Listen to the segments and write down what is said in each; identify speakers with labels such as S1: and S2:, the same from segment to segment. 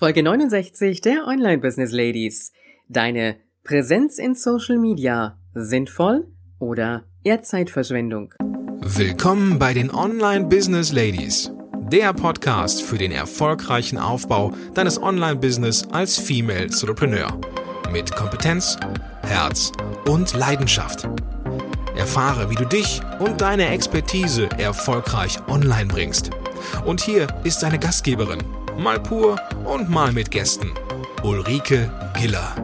S1: Folge 69 der Online Business Ladies. Deine Präsenz in Social Media sinnvoll oder eher Zeitverschwendung?
S2: Willkommen bei den Online Business Ladies. Der Podcast für den erfolgreichen Aufbau deines Online-Business als Female Entrepreneur. Mit Kompetenz, Herz und Leidenschaft. Erfahre, wie du dich und deine Expertise erfolgreich online bringst. Und hier ist deine Gastgeberin, mal pur und mal mit Gästen. Ulrike Giller.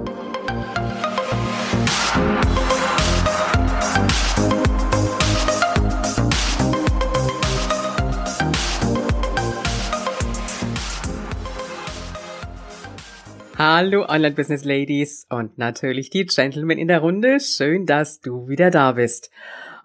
S1: Hallo Online Business Ladies und natürlich die Gentlemen in der Runde. Schön, dass du wieder da bist.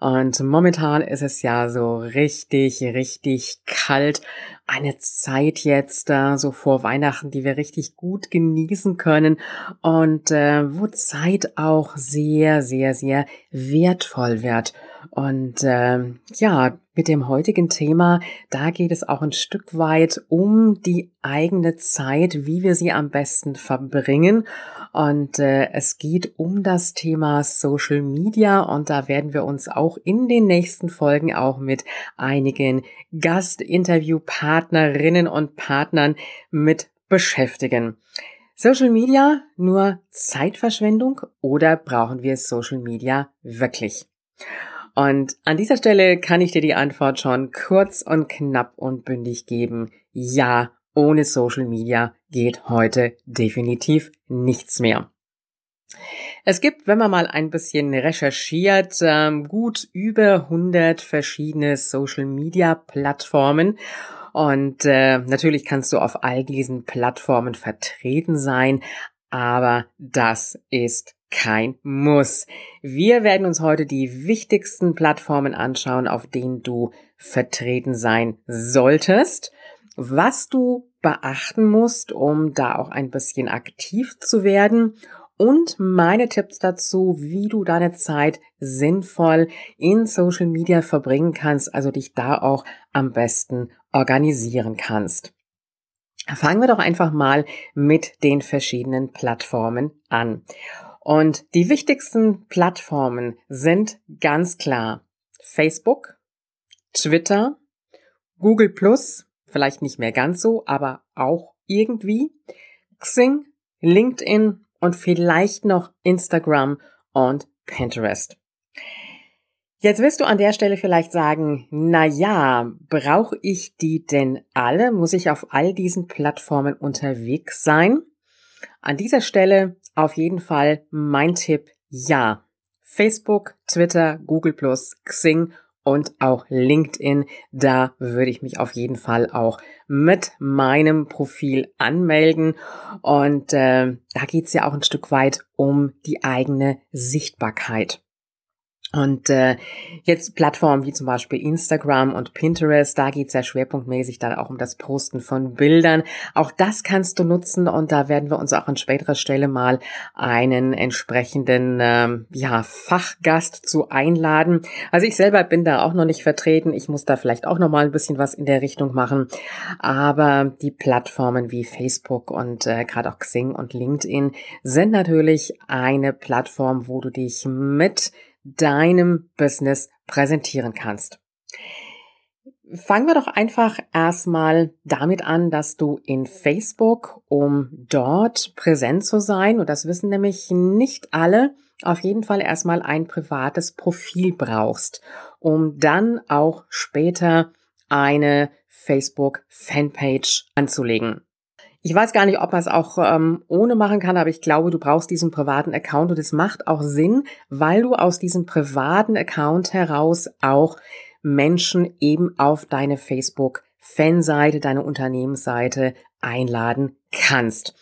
S1: Und momentan ist es ja so richtig, richtig kalt. Eine Zeit jetzt äh, so vor Weihnachten, die wir richtig gut genießen können und äh, wo Zeit auch sehr, sehr, sehr wertvoll wird. Und äh, ja, mit dem heutigen Thema, da geht es auch ein Stück weit um die eigene Zeit, wie wir sie am besten verbringen. Und äh, es geht um das Thema Social Media und da werden wir uns auch in den nächsten Folgen auch mit einigen Gastinterviewpartnerinnen und Partnern mit beschäftigen. Social Media nur Zeitverschwendung oder brauchen wir Social Media wirklich? Und an dieser Stelle kann ich dir die Antwort schon kurz und knapp und bündig geben. Ja, ohne Social Media geht heute definitiv nichts mehr. Es gibt, wenn man mal ein bisschen recherchiert, ähm, gut über 100 verschiedene Social-Media-Plattformen. Und äh, natürlich kannst du auf all diesen Plattformen vertreten sein, aber das ist kein Muss. Wir werden uns heute die wichtigsten Plattformen anschauen, auf denen du vertreten sein solltest, was du beachten musst, um da auch ein bisschen aktiv zu werden und meine Tipps dazu, wie du deine Zeit sinnvoll in Social Media verbringen kannst, also dich da auch am besten organisieren kannst. Fangen wir doch einfach mal mit den verschiedenen Plattformen an. Und die wichtigsten Plattformen sind ganz klar Facebook, Twitter, Google Plus, vielleicht nicht mehr ganz so, aber auch irgendwie, Xing, LinkedIn und vielleicht noch Instagram und Pinterest. Jetzt wirst du an der Stelle vielleicht sagen, na ja, brauche ich die denn alle? Muss ich auf all diesen Plattformen unterwegs sein? An dieser Stelle auf jeden Fall mein Tipp, ja. Facebook, Twitter, Google Xing und auch LinkedIn. Da würde ich mich auf jeden Fall auch mit meinem Profil anmelden. Und äh, da geht's ja auch ein Stück weit um die eigene Sichtbarkeit. Und äh, jetzt Plattformen wie zum Beispiel Instagram und Pinterest, da geht's ja schwerpunktmäßig dann auch um das Posten von Bildern. Auch das kannst du nutzen und da werden wir uns auch an späterer Stelle mal einen entsprechenden ähm, ja, Fachgast zu einladen. Also ich selber bin da auch noch nicht vertreten. Ich muss da vielleicht auch noch mal ein bisschen was in der Richtung machen. Aber die Plattformen wie Facebook und äh, gerade auch Xing und LinkedIn sind natürlich eine Plattform, wo du dich mit deinem Business präsentieren kannst. Fangen wir doch einfach erstmal damit an, dass du in Facebook, um dort präsent zu sein, und das wissen nämlich nicht alle, auf jeden Fall erstmal ein privates Profil brauchst, um dann auch später eine Facebook Fanpage anzulegen. Ich weiß gar nicht, ob man es auch ähm, ohne machen kann, aber ich glaube, du brauchst diesen privaten Account und es macht auch Sinn, weil du aus diesem privaten Account heraus auch Menschen eben auf deine Facebook-Fanseite, deine Unternehmensseite einladen kannst.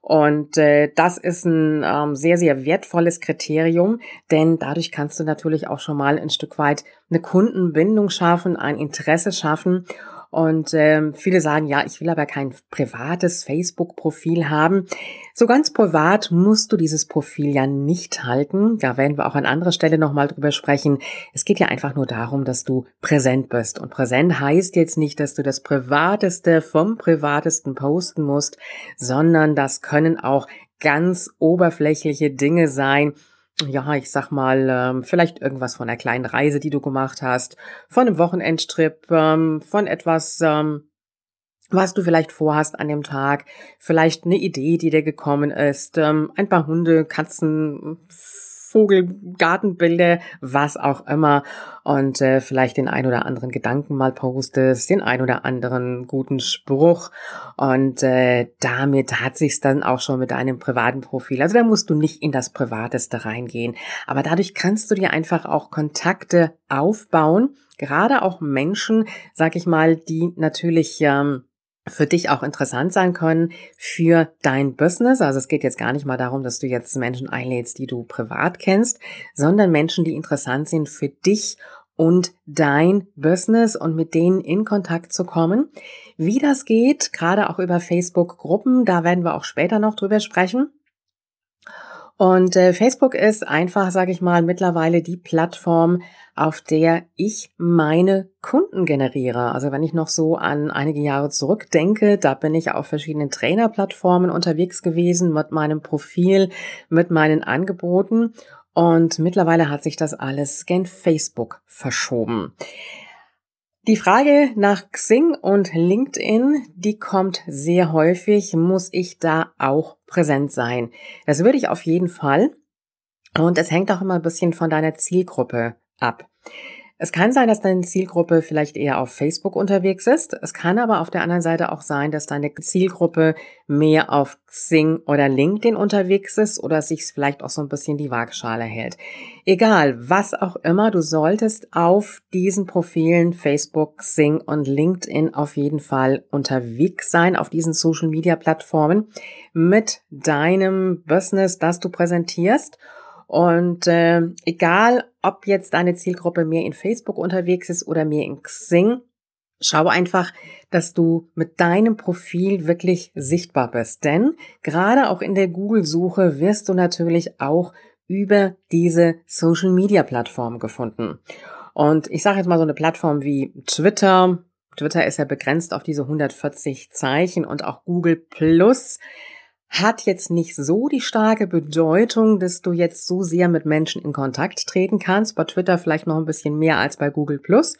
S1: Und äh, das ist ein ähm, sehr, sehr wertvolles Kriterium, denn dadurch kannst du natürlich auch schon mal ein Stück weit eine Kundenbindung schaffen, ein Interesse schaffen Und ähm, viele sagen, ja, ich will aber kein privates Facebook-Profil haben. So ganz privat musst du dieses Profil ja nicht halten. Da werden wir auch an anderer Stelle nochmal drüber sprechen. Es geht ja einfach nur darum, dass du präsent bist. Und präsent heißt jetzt nicht, dass du das Privateste vom Privatesten posten musst, sondern das können auch ganz oberflächliche Dinge sein, ja, ich sag mal, ähm, vielleicht irgendwas von einer kleinen Reise, die du gemacht hast, von einem Wochenendtrip, ähm, von etwas, ähm, was du vielleicht vorhast an dem Tag, vielleicht eine Idee, die dir gekommen ist, ein paar Hunde, Katzen, Vogel, Gartenbilder, was auch immer. Und äh, vielleicht den ein oder anderen Gedanken mal postest, den ein oder anderen guten Spruch. Und äh, damit hat sich's dann auch schon mit deinem privaten Profil. Also da musst du nicht in das Privateste reingehen, aber dadurch kannst du dir einfach auch Kontakte aufbauen, gerade auch Menschen, sag ich mal, die natürlich ähm, für dich auch interessant sein können für dein Business. Also es geht jetzt gar nicht mal darum, dass du jetzt Menschen einlädst, die du privat kennst, sondern Menschen, die interessant sind für dich und dein Business und mit denen in Kontakt zu kommen. Wie das geht, gerade auch über Facebook-Gruppen, da werden wir auch später noch drüber sprechen. Und äh, Facebook ist einfach, sage ich mal, mittlerweile die Plattform, auf der ich meine Kunden generiere. Also wenn ich noch so an einige Jahre zurückdenke, da bin ich auf verschiedenen Trainerplattformen unterwegs gewesen mit meinem Profil, mit meinen Angeboten. Und mittlerweile hat sich das alles gen Facebook verschoben. Die Frage nach Xing und LinkedIn, die kommt sehr häufig. Muss ich da auch präsent sein? Das würde ich auf jeden Fall. Und es hängt auch immer ein bisschen von deiner Zielgruppe ab. Es kann sein, dass deine Zielgruppe vielleicht eher auf Facebook unterwegs ist. Es kann aber auf der anderen Seite auch sein, dass deine Zielgruppe mehr auf Xing oder LinkedIn unterwegs ist oder sich vielleicht auch so ein bisschen die Waagschale hält. Egal, was auch immer, du solltest auf diesen Profilen Facebook, Xing und LinkedIn auf jeden Fall unterwegs sein, auf diesen Social Media Plattformen mit deinem Business, das du präsentierst. Und äh, egal, ob jetzt deine Zielgruppe mehr in Facebook unterwegs ist oder mehr in Xing, schau einfach, dass du mit deinem Profil wirklich sichtbar bist. Denn gerade auch in der Google-Suche wirst du natürlich auch über diese Social-Media-Plattform gefunden. Und ich sage jetzt mal so eine Plattform wie Twitter. Twitter ist ja begrenzt auf diese 140 Zeichen und auch Google Plus hat jetzt nicht so die starke Bedeutung, dass du jetzt so sehr mit Menschen in Kontakt treten kannst. Bei Twitter vielleicht noch ein bisschen mehr als bei Google Plus.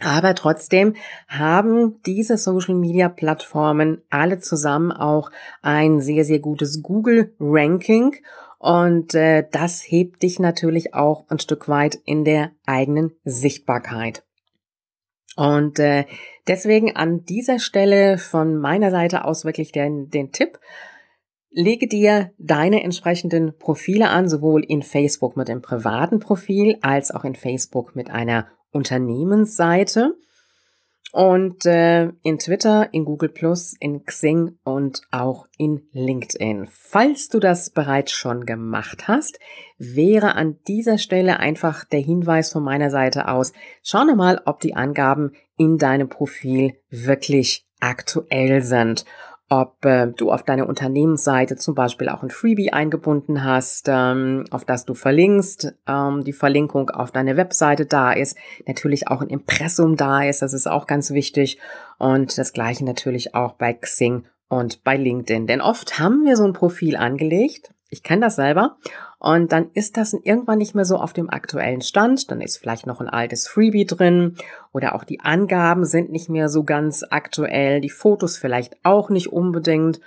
S1: Aber trotzdem haben diese Social Media Plattformen alle zusammen auch ein sehr, sehr gutes Google Ranking. Und äh, das hebt dich natürlich auch ein Stück weit in der eigenen Sichtbarkeit. Und äh, deswegen an dieser Stelle von meiner Seite aus wirklich den, den Tipp, lege dir deine entsprechenden Profile an, sowohl in Facebook mit dem privaten Profil als auch in Facebook mit einer Unternehmensseite und äh, in Twitter, in Google Plus, in Xing und auch in LinkedIn. Falls du das bereits schon gemacht hast, wäre an dieser Stelle einfach der Hinweis von meiner Seite aus, schau mal, ob die Angaben in deinem Profil wirklich aktuell sind ob äh, du auf deiner Unternehmensseite zum Beispiel auch ein Freebie eingebunden hast, ähm, auf das du verlinkst, ähm, die Verlinkung auf deine Webseite da ist, natürlich auch ein Impressum da ist, das ist auch ganz wichtig und das gleiche natürlich auch bei Xing und bei LinkedIn, denn oft haben wir so ein Profil angelegt, ich kenne das selber. Und dann ist das irgendwann nicht mehr so auf dem aktuellen Stand. Dann ist vielleicht noch ein altes Freebie drin oder auch die Angaben sind nicht mehr so ganz aktuell. Die Fotos vielleicht auch nicht unbedingt.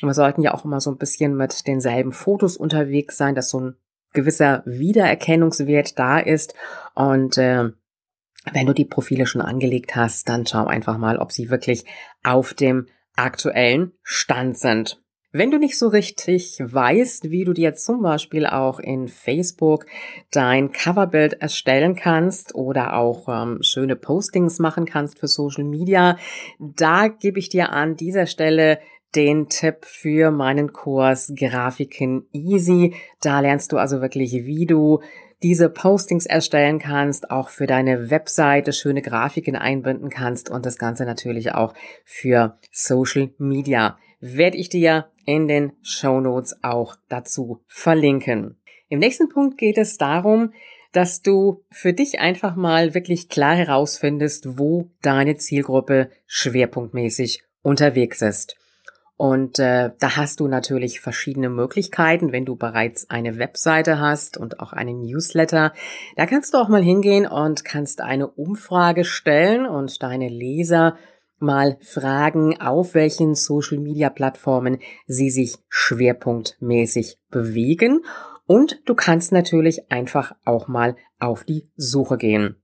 S1: Wir sollten ja auch immer so ein bisschen mit denselben Fotos unterwegs sein, dass so ein gewisser Wiedererkennungswert da ist. Und äh, wenn du die Profile schon angelegt hast, dann schau einfach mal, ob sie wirklich auf dem aktuellen Stand sind. Wenn du nicht so richtig weißt, wie du dir zum Beispiel auch in Facebook dein Coverbild erstellen kannst oder auch ähm, schöne Postings machen kannst für Social Media, da gebe ich dir an dieser Stelle den Tipp für meinen Kurs Grafiken Easy. Da lernst du also wirklich, wie du diese Postings erstellen kannst, auch für deine Webseite schöne Grafiken einbinden kannst und das Ganze natürlich auch für Social Media. Werde ich dir in den Show Notes auch dazu verlinken. Im nächsten Punkt geht es darum, dass du für dich einfach mal wirklich klar herausfindest, wo deine Zielgruppe schwerpunktmäßig unterwegs ist. Und äh, da hast du natürlich verschiedene Möglichkeiten, wenn du bereits eine Webseite hast und auch einen Newsletter. Da kannst du auch mal hingehen und kannst eine Umfrage stellen und deine Leser mal fragen, auf welchen Social-Media-Plattformen sie sich schwerpunktmäßig bewegen. Und du kannst natürlich einfach auch mal auf die Suche gehen.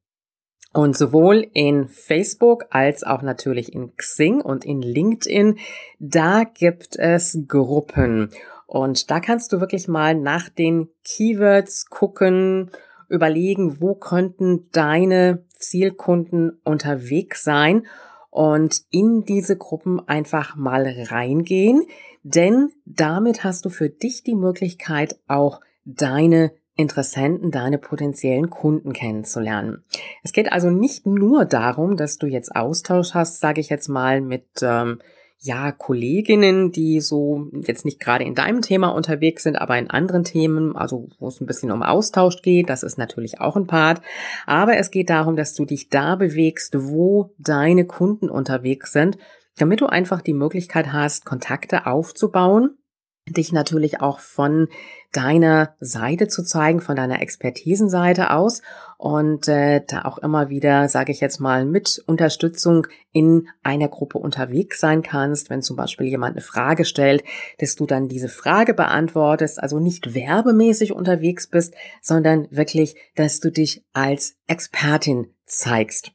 S1: Und sowohl in Facebook als auch natürlich in Xing und in LinkedIn, da gibt es Gruppen. Und da kannst du wirklich mal nach den Keywords gucken, überlegen, wo könnten deine Zielkunden unterwegs sein und in diese Gruppen einfach mal reingehen, denn damit hast du für dich die Möglichkeit auch deine Interessenten, deine potenziellen Kunden kennenzulernen. Es geht also nicht nur darum, dass du jetzt Austausch hast, sage ich jetzt mal, mit ähm, ja Kolleginnen, die so jetzt nicht gerade in deinem Thema unterwegs sind, aber in anderen Themen, also wo es ein bisschen um Austausch geht, das ist natürlich auch ein Part. Aber es geht darum, dass du dich da bewegst, wo deine Kunden unterwegs sind, damit du einfach die Möglichkeit hast, Kontakte aufzubauen dich natürlich auch von deiner Seite zu zeigen, von deiner Expertisenseite aus und äh, da auch immer wieder, sage ich jetzt mal, mit Unterstützung in einer Gruppe unterwegs sein kannst, wenn zum Beispiel jemand eine Frage stellt, dass du dann diese Frage beantwortest, also nicht werbemäßig unterwegs bist, sondern wirklich, dass du dich als Expertin zeigst.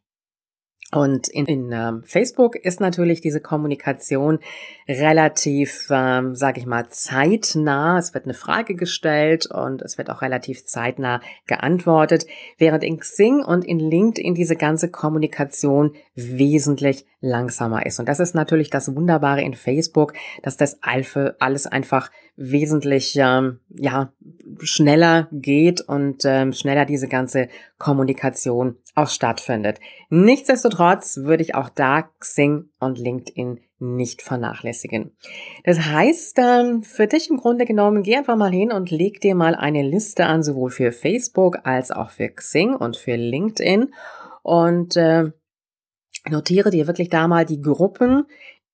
S1: Und in, in ähm, Facebook ist natürlich diese Kommunikation relativ, ähm, sage ich mal, zeitnah. Es wird eine Frage gestellt und es wird auch relativ zeitnah geantwortet, während in Xing und in LinkedIn diese ganze Kommunikation wesentlich langsamer ist. Und das ist natürlich das Wunderbare in Facebook, dass das alles einfach wesentlich ähm, ja schneller geht und ähm, schneller diese ganze Kommunikation auch stattfindet. Nichtsdestotrotz würde ich auch da Xing und LinkedIn nicht vernachlässigen. Das heißt, ähm, für dich im Grunde genommen, geh einfach mal hin und leg dir mal eine Liste an, sowohl für Facebook als auch für Xing und für LinkedIn und äh, notiere dir wirklich da mal die Gruppen,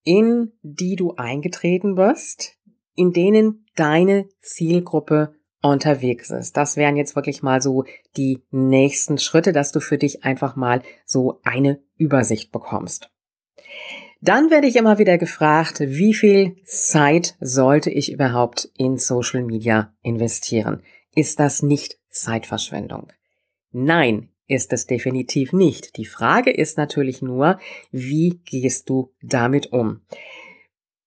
S1: in die du eingetreten bist, in denen deine Zielgruppe unterwegs ist. Das wären jetzt wirklich mal so die nächsten Schritte, dass du für dich einfach mal so eine Übersicht bekommst. Dann werde ich immer wieder gefragt, wie viel Zeit sollte ich überhaupt in Social Media investieren? Ist das nicht Zeitverschwendung? Nein, ist es definitiv nicht. Die Frage ist natürlich nur, wie gehst du damit um?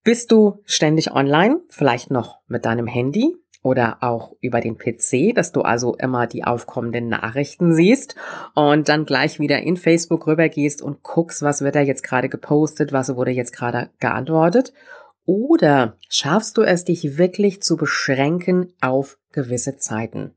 S1: Bist du ständig online, vielleicht noch mit deinem Handy oder auch über den PC, dass du also immer die aufkommenden Nachrichten siehst und dann gleich wieder in Facebook rübergehst und guckst, was wird da jetzt gerade gepostet, was wurde jetzt gerade geantwortet? Oder schaffst du es, dich wirklich zu beschränken auf gewisse Zeiten?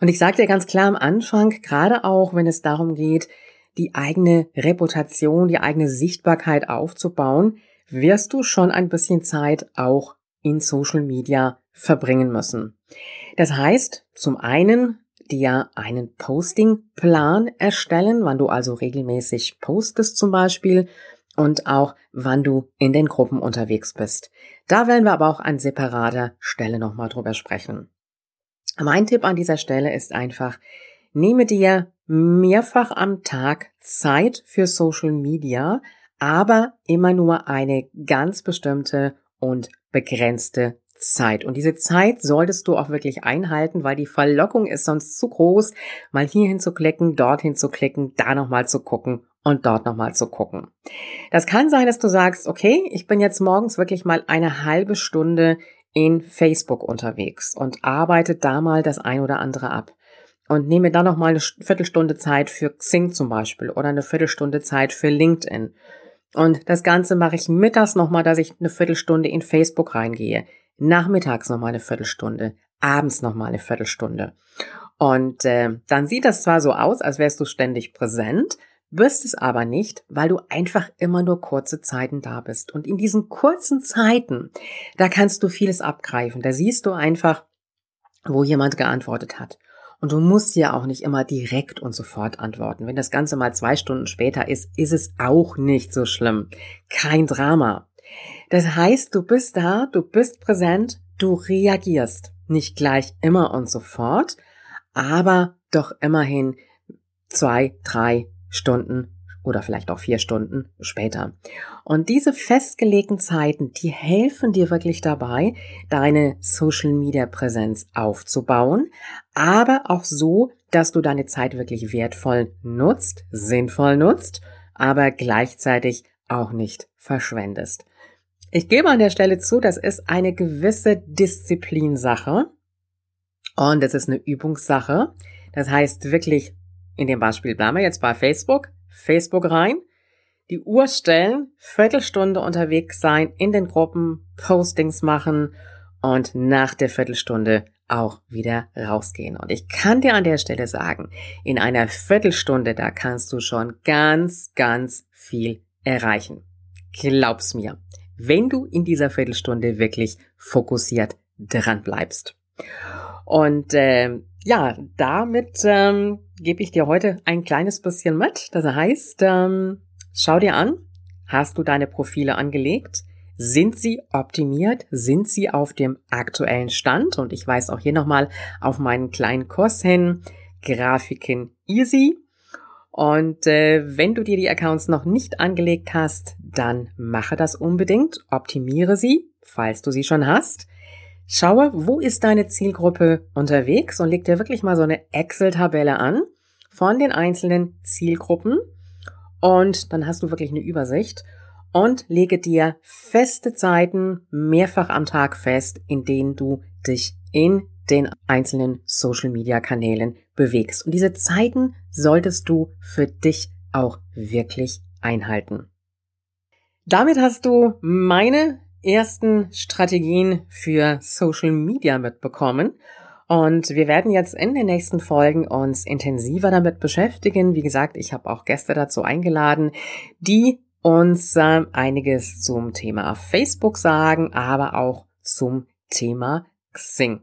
S1: Und ich sage dir ganz klar am Anfang, gerade auch wenn es darum geht, die eigene Reputation, die eigene Sichtbarkeit aufzubauen, wirst du schon ein bisschen Zeit auch in Social Media verbringen müssen. Das heißt, zum einen dir einen Postingplan erstellen, wann du also regelmäßig postest zum Beispiel und auch wann du in den Gruppen unterwegs bist. Da werden wir aber auch an separater Stelle nochmal drüber sprechen. Mein Tipp an dieser Stelle ist einfach, nehme dir mehrfach am Tag Zeit für Social Media, aber immer nur eine ganz bestimmte und begrenzte Zeit. Und diese Zeit solltest du auch wirklich einhalten, weil die Verlockung ist sonst zu groß, mal hierhin zu klicken, dorthin zu klicken, da nochmal zu gucken und dort nochmal zu gucken. Das kann sein, dass du sagst, okay, ich bin jetzt morgens wirklich mal eine halbe Stunde in Facebook unterwegs und arbeite da mal das ein oder andere ab und nehme dann noch mal eine Viertelstunde Zeit für Xing zum Beispiel oder eine Viertelstunde Zeit für LinkedIn und das Ganze mache ich mittags nochmal, dass ich eine Viertelstunde in Facebook reingehe. Nachmittags nochmal eine Viertelstunde. Abends nochmal eine Viertelstunde. Und äh, dann sieht das zwar so aus, als wärst du ständig präsent, bist es aber nicht, weil du einfach immer nur kurze Zeiten da bist. Und in diesen kurzen Zeiten, da kannst du vieles abgreifen. Da siehst du einfach, wo jemand geantwortet hat. Und du musst ja auch nicht immer direkt und sofort antworten. Wenn das Ganze mal zwei Stunden später ist, ist es auch nicht so schlimm. Kein Drama. Das heißt, du bist da, du bist präsent, du reagierst. Nicht gleich immer und sofort, aber doch immerhin zwei, drei Stunden oder vielleicht auch vier Stunden später. Und diese festgelegten Zeiten, die helfen dir wirklich dabei, deine Social Media Präsenz aufzubauen, aber auch so, dass du deine Zeit wirklich wertvoll nutzt, sinnvoll nutzt, aber gleichzeitig auch nicht verschwendest. Ich gebe an der Stelle zu, das ist eine gewisse Disziplinsache und es ist eine Übungssache. Das heißt wirklich, in dem Beispiel bleiben wir jetzt bei Facebook, Facebook rein, die Uhr stellen, Viertelstunde unterwegs sein, in den Gruppen Postings machen und nach der Viertelstunde auch wieder rausgehen. Und ich kann dir an der Stelle sagen, in einer Viertelstunde, da kannst du schon ganz, ganz viel erreichen. Glaub's mir wenn du in dieser Viertelstunde wirklich fokussiert dran bleibst. Und äh, ja, damit ähm, gebe ich dir heute ein kleines bisschen mit. Das heißt, ähm, schau dir an, hast du deine Profile angelegt? Sind sie optimiert? Sind sie auf dem aktuellen Stand? Und ich weise auch hier nochmal auf meinen kleinen Kurs hin. Grafiken easy. Und äh, wenn du dir die Accounts noch nicht angelegt hast, dann mache das unbedingt, optimiere sie, falls du sie schon hast. Schaue, wo ist deine Zielgruppe unterwegs und leg dir wirklich mal so eine Excel-Tabelle an von den einzelnen Zielgruppen und dann hast du wirklich eine Übersicht und lege dir feste Zeiten mehrfach am Tag fest, in denen du dich in den einzelnen Social-Media-Kanälen bewegst. Und diese Zeiten solltest du für dich auch wirklich einhalten. Damit hast du meine ersten Strategien für Social Media mitbekommen. Und wir werden jetzt in den nächsten Folgen uns intensiver damit beschäftigen. Wie gesagt, ich habe auch Gäste dazu eingeladen, die uns äh, einiges zum Thema Facebook sagen, aber auch zum Thema Xing.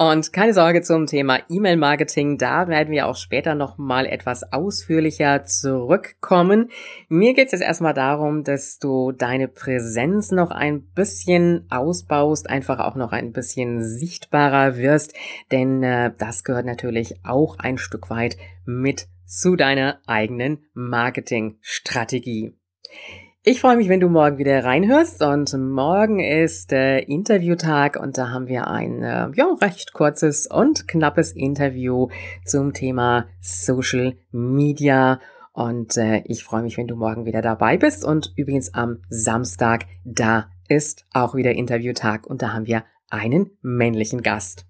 S1: Und keine Sorge zum Thema E-Mail-Marketing, da werden wir auch später nochmal etwas ausführlicher zurückkommen. Mir geht es jetzt erstmal darum, dass du deine Präsenz noch ein bisschen ausbaust, einfach auch noch ein bisschen sichtbarer wirst, denn äh, das gehört natürlich auch ein Stück weit mit zu deiner eigenen Marketingstrategie. Ich freue mich, wenn du morgen wieder reinhörst und morgen ist äh, Interviewtag und da haben wir ein äh, ja, recht kurzes und knappes Interview zum Thema Social Media und äh, ich freue mich, wenn du morgen wieder dabei bist und übrigens am Samstag, da ist auch wieder Interviewtag und da haben wir einen männlichen Gast.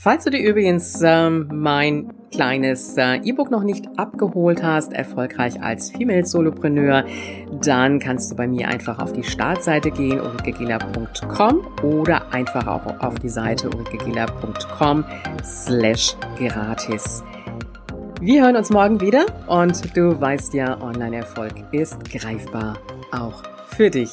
S1: Falls du dir übrigens ähm, mein kleines äh, E-Book noch nicht abgeholt hast, erfolgreich als Female Solopreneur, dann kannst du bei mir einfach auf die Startseite gehen, ulrikegela.com oder einfach auch auf die Seite ulrikegela.com slash gratis. Wir hören uns morgen wieder und du weißt ja, Online-Erfolg ist greifbar, auch für dich.